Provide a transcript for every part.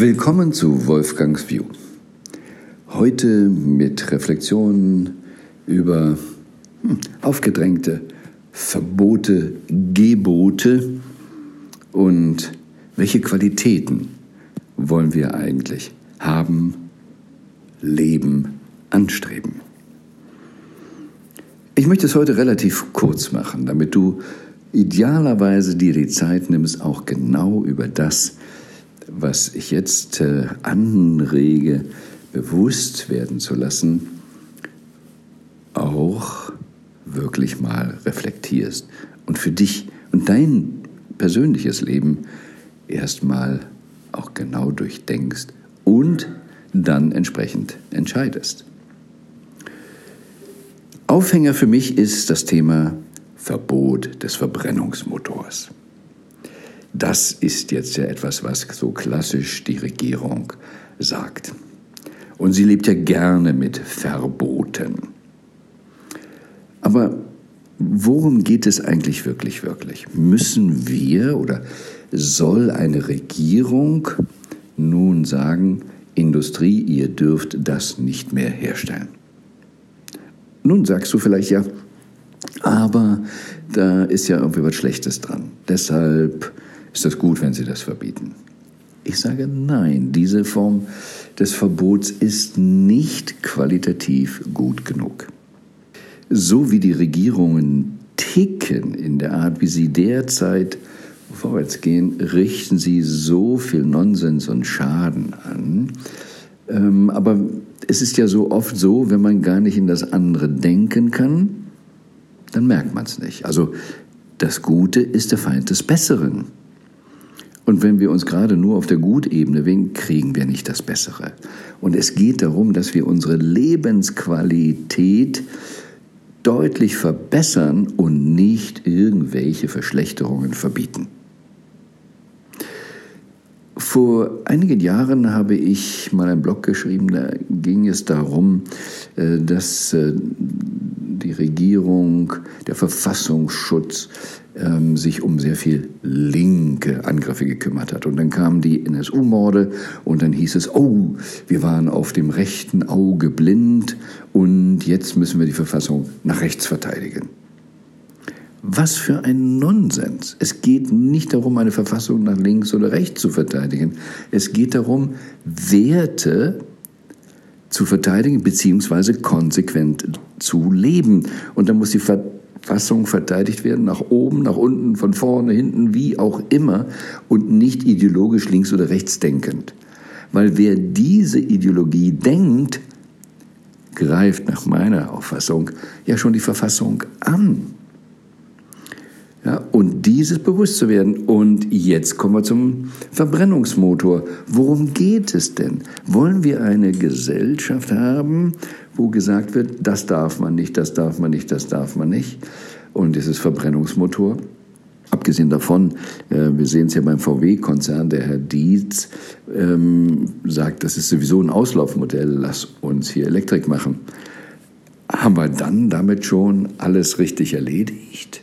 Willkommen zu Wolfgangs View. Heute mit Reflexionen über hm, aufgedrängte Verbote, Gebote und welche Qualitäten wollen wir eigentlich haben, leben, anstreben. Ich möchte es heute relativ kurz machen, damit du idealerweise dir die Zeit nimmst, auch genau über das was ich jetzt äh, anrege, bewusst werden zu lassen, auch wirklich mal reflektierst und für dich und dein persönliches Leben erstmal auch genau durchdenkst und dann entsprechend entscheidest. Aufhänger für mich ist das Thema Verbot des Verbrennungsmotors. Das ist jetzt ja etwas, was so klassisch die Regierung sagt. Und sie lebt ja gerne mit Verboten. Aber worum geht es eigentlich wirklich, wirklich? Müssen wir oder soll eine Regierung nun sagen, Industrie, ihr dürft das nicht mehr herstellen? Nun sagst du vielleicht ja, aber da ist ja irgendwie was Schlechtes dran. Deshalb ist das gut, wenn Sie das verbieten? Ich sage nein, diese Form des Verbots ist nicht qualitativ gut genug. So wie die Regierungen ticken in der Art, wie sie derzeit vorwärts gehen, richten sie so viel Nonsens und Schaden an. Ähm, aber es ist ja so oft so, wenn man gar nicht in das andere denken kann, dann merkt man es nicht. Also das Gute ist der Feind des Besseren. Und wenn wir uns gerade nur auf der Gutebene wegen, kriegen wir nicht das Bessere. Und es geht darum, dass wir unsere Lebensqualität deutlich verbessern und nicht irgendwelche Verschlechterungen verbieten. Vor einigen Jahren habe ich mal einen Blog geschrieben, da ging es darum, äh, dass äh, die Regierung, der Verfassungsschutz ähm, sich um sehr viel linke Angriffe gekümmert hat. Und dann kamen die NSU-Morde und dann hieß es, oh, wir waren auf dem rechten Auge blind und jetzt müssen wir die Verfassung nach rechts verteidigen. Was für ein Nonsens. Es geht nicht darum, eine Verfassung nach links oder rechts zu verteidigen. Es geht darum, Werte zu verteidigen beziehungsweise konsequent zu leben. Und da muss die Verfassung verteidigt werden, nach oben, nach unten, von vorne, hinten, wie auch immer, und nicht ideologisch links oder rechts denkend. Weil wer diese Ideologie denkt, greift nach meiner Auffassung ja schon die Verfassung an. Ja, und dieses bewusst zu werden. Und jetzt kommen wir zum Verbrennungsmotor. Worum geht es denn? Wollen wir eine Gesellschaft haben, wo gesagt wird, das darf man nicht, das darf man nicht, das darf man nicht? Und dieses Verbrennungsmotor, Abgesehen davon, äh, wir sehen es ja beim VW-Konzern, der Herr Dietz ähm, sagt, das ist sowieso ein Auslaufmodell, lass uns hier Elektrik machen. Haben wir dann damit schon alles richtig erledigt?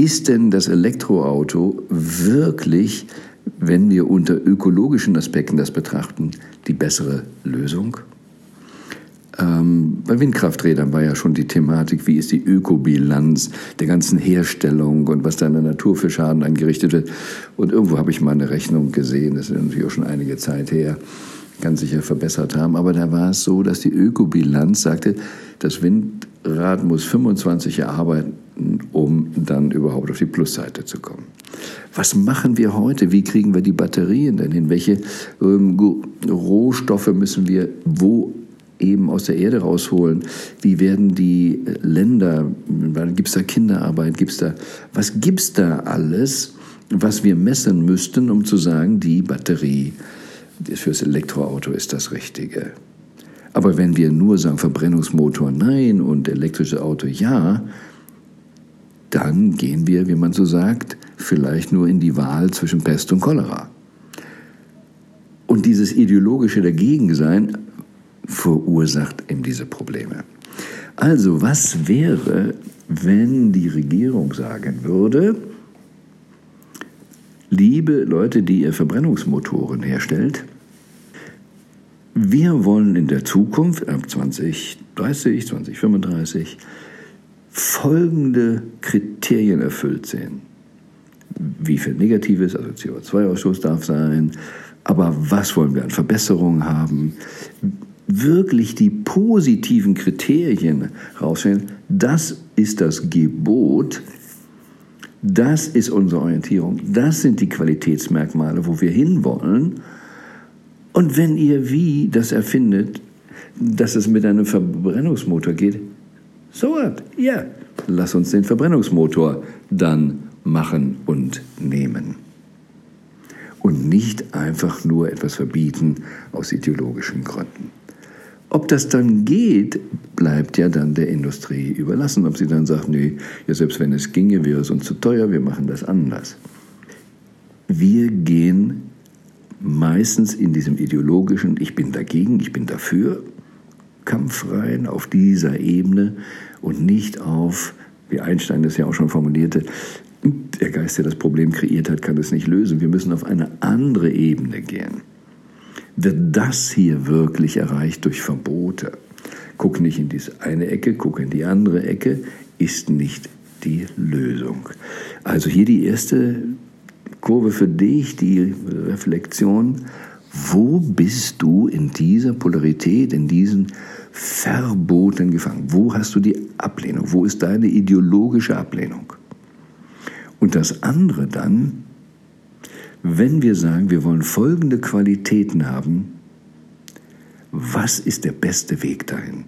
Ist denn das Elektroauto wirklich, wenn wir unter ökologischen Aspekten das betrachten, die bessere Lösung? Ähm, bei Windkrafträdern war ja schon die Thematik, wie ist die Ökobilanz der ganzen Herstellung und was da in der Natur für Schaden angerichtet wird. Und irgendwo habe ich mal eine Rechnung gesehen, das ist natürlich auch schon einige Zeit her, ganz sicher verbessert haben. Aber da war es so, dass die Ökobilanz sagte, das Windrad muss 25 Jahre arbeiten, um dann überhaupt auf die Plusseite zu kommen. Was machen wir heute? Wie kriegen wir die Batterien denn hin? Welche ähm, Rohstoffe müssen wir wo eben aus der Erde rausholen? Wie werden die Länder, gibt es da Kinderarbeit, gibt's da, was gibt es da alles, was wir messen müssten, um zu sagen, die Batterie fürs Elektroauto ist das Richtige. Aber wenn wir nur sagen, Verbrennungsmotor nein und elektrisches Auto ja, dann gehen wir, wie man so sagt, vielleicht nur in die Wahl zwischen Pest und Cholera. Und dieses ideologische Dagegensein verursacht eben diese Probleme. Also, was wäre, wenn die Regierung sagen würde, liebe Leute, die ihr Verbrennungsmotoren herstellt, wir wollen in der Zukunft, ab 2030, 2035, folgende Kriterien erfüllt sehen. Wie viel Negatives, also CO2-Ausstoß darf sein, aber was wollen wir an Verbesserungen haben? Wirklich die positiven Kriterien rausstellen, das ist das Gebot, das ist unsere Orientierung, das sind die Qualitätsmerkmale, wo wir hinwollen. Und wenn ihr wie das erfindet, dass es mit einem Verbrennungsmotor geht, so what? Ja, lass uns den Verbrennungsmotor dann machen und nehmen und nicht einfach nur etwas verbieten aus ideologischen Gründen. Ob das dann geht, bleibt ja dann der Industrie überlassen. Ob sie dann sagt, nee, ja, selbst wenn es ginge, wäre es uns zu teuer, wir machen das anders. Wir gehen meistens in diesem ideologischen, ich bin dagegen, ich bin dafür, Kampf rein auf dieser Ebene und nicht auf, wie Einstein das ja auch schon formulierte, der Geist, der das Problem kreiert hat, kann es nicht lösen. Wir müssen auf eine andere Ebene gehen. Wird das hier wirklich erreicht durch Verbote? Guck nicht in diese eine Ecke, guck in die andere Ecke, ist nicht die Lösung. Also hier die erste Kurve für dich, die Reflexion. Wo bist du in dieser Polarität, in diesen Verboten gefangen? Wo hast du die Ablehnung? Wo ist deine ideologische Ablehnung? Und das andere dann, wenn wir sagen, wir wollen folgende Qualitäten haben, was ist der beste Weg dahin?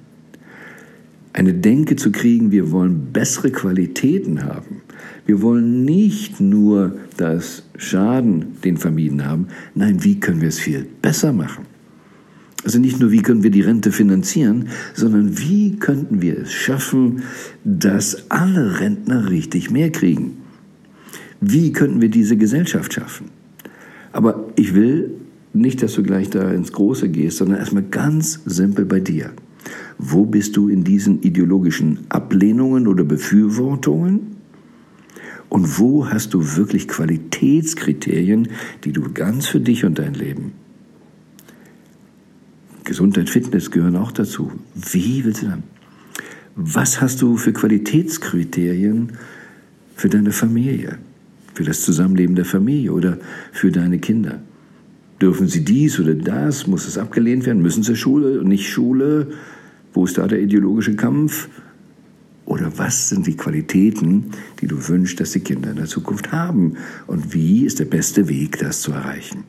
Eine Denke zu kriegen, wir wollen bessere Qualitäten haben. Wir wollen nicht nur das Schaden, den vermieden haben, nein, wie können wir es viel besser machen? Also nicht nur, wie können wir die Rente finanzieren, sondern wie könnten wir es schaffen, dass alle Rentner richtig mehr kriegen? Wie könnten wir diese Gesellschaft schaffen? Aber ich will nicht, dass du gleich da ins Große gehst, sondern erstmal ganz simpel bei dir. Wo bist du in diesen ideologischen Ablehnungen oder Befürwortungen? Und wo hast du wirklich Qualitätskriterien, die du ganz für dich und dein Leben? Gesundheit, Fitness gehören auch dazu. Wie willst du dann? Was hast du für Qualitätskriterien für deine Familie? für das Zusammenleben der Familie oder für deine Kinder. Dürfen sie dies oder das? Muss es abgelehnt werden? Müssen sie Schule und nicht Schule? Wo ist da der ideologische Kampf? Oder was sind die Qualitäten, die du wünschst, dass die Kinder in der Zukunft haben? Und wie ist der beste Weg, das zu erreichen?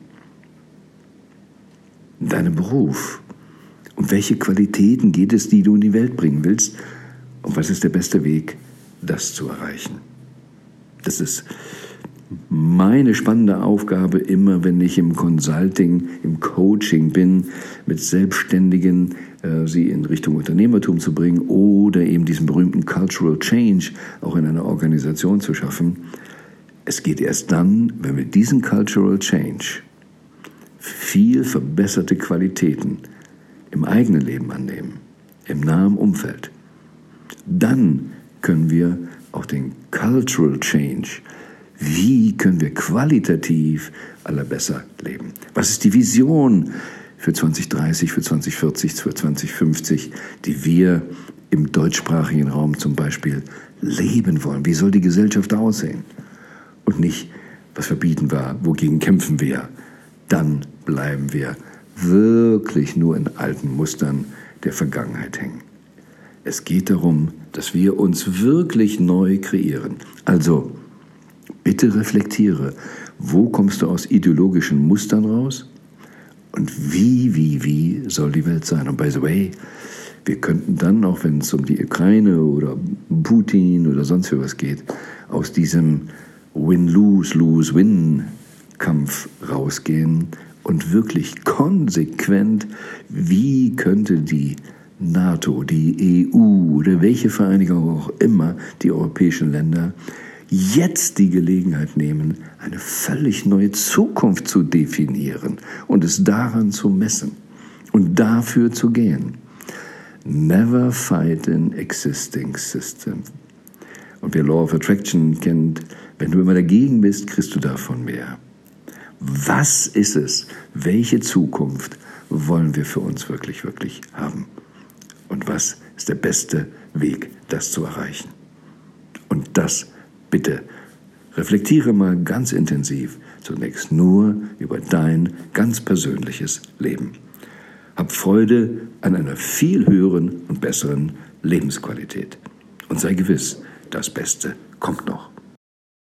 In deinem Beruf. Um welche Qualitäten geht es, die du in die Welt bringen willst? Und was ist der beste Weg, das zu erreichen? Das ist meine spannende Aufgabe immer, wenn ich im Consulting, im Coaching bin, mit Selbstständigen äh, sie in Richtung Unternehmertum zu bringen oder eben diesen berühmten Cultural Change auch in einer Organisation zu schaffen. Es geht erst dann, wenn wir diesen Cultural Change viel verbesserte Qualitäten im eigenen Leben annehmen, im nahen Umfeld. Dann können wir auch den Cultural Change wie können wir qualitativ allerbesser leben? Was ist die Vision für 2030, für 2040, für 2050, die wir im deutschsprachigen Raum zum Beispiel leben wollen? Wie soll die Gesellschaft aussehen? Und nicht, was verbieten wir, wogegen kämpfen wir? Dann bleiben wir wirklich nur in alten Mustern der Vergangenheit hängen. Es geht darum, dass wir uns wirklich neu kreieren. Also Bitte reflektiere, wo kommst du aus ideologischen Mustern raus? Und wie, wie, wie soll die Welt sein? Und by the way, wir könnten dann, auch wenn es um die Ukraine oder Putin oder sonst für was geht, aus diesem Win-Lose-Lose-Win-Kampf rausgehen und wirklich konsequent, wie könnte die NATO, die EU oder welche Vereinigung auch immer, die europäischen Länder, jetzt die Gelegenheit nehmen, eine völlig neue Zukunft zu definieren und es daran zu messen und dafür zu gehen. Never fight an existing system. Und wer Law of Attraction kennt, wenn du immer dagegen bist, kriegst du davon mehr. Was ist es? Welche Zukunft wollen wir für uns wirklich, wirklich haben? Und was ist der beste Weg, das zu erreichen? Und das bitte reflektiere mal ganz intensiv zunächst nur über dein ganz persönliches Leben. Hab Freude an einer viel höheren und besseren Lebensqualität. Und sei gewiss, das Beste kommt noch.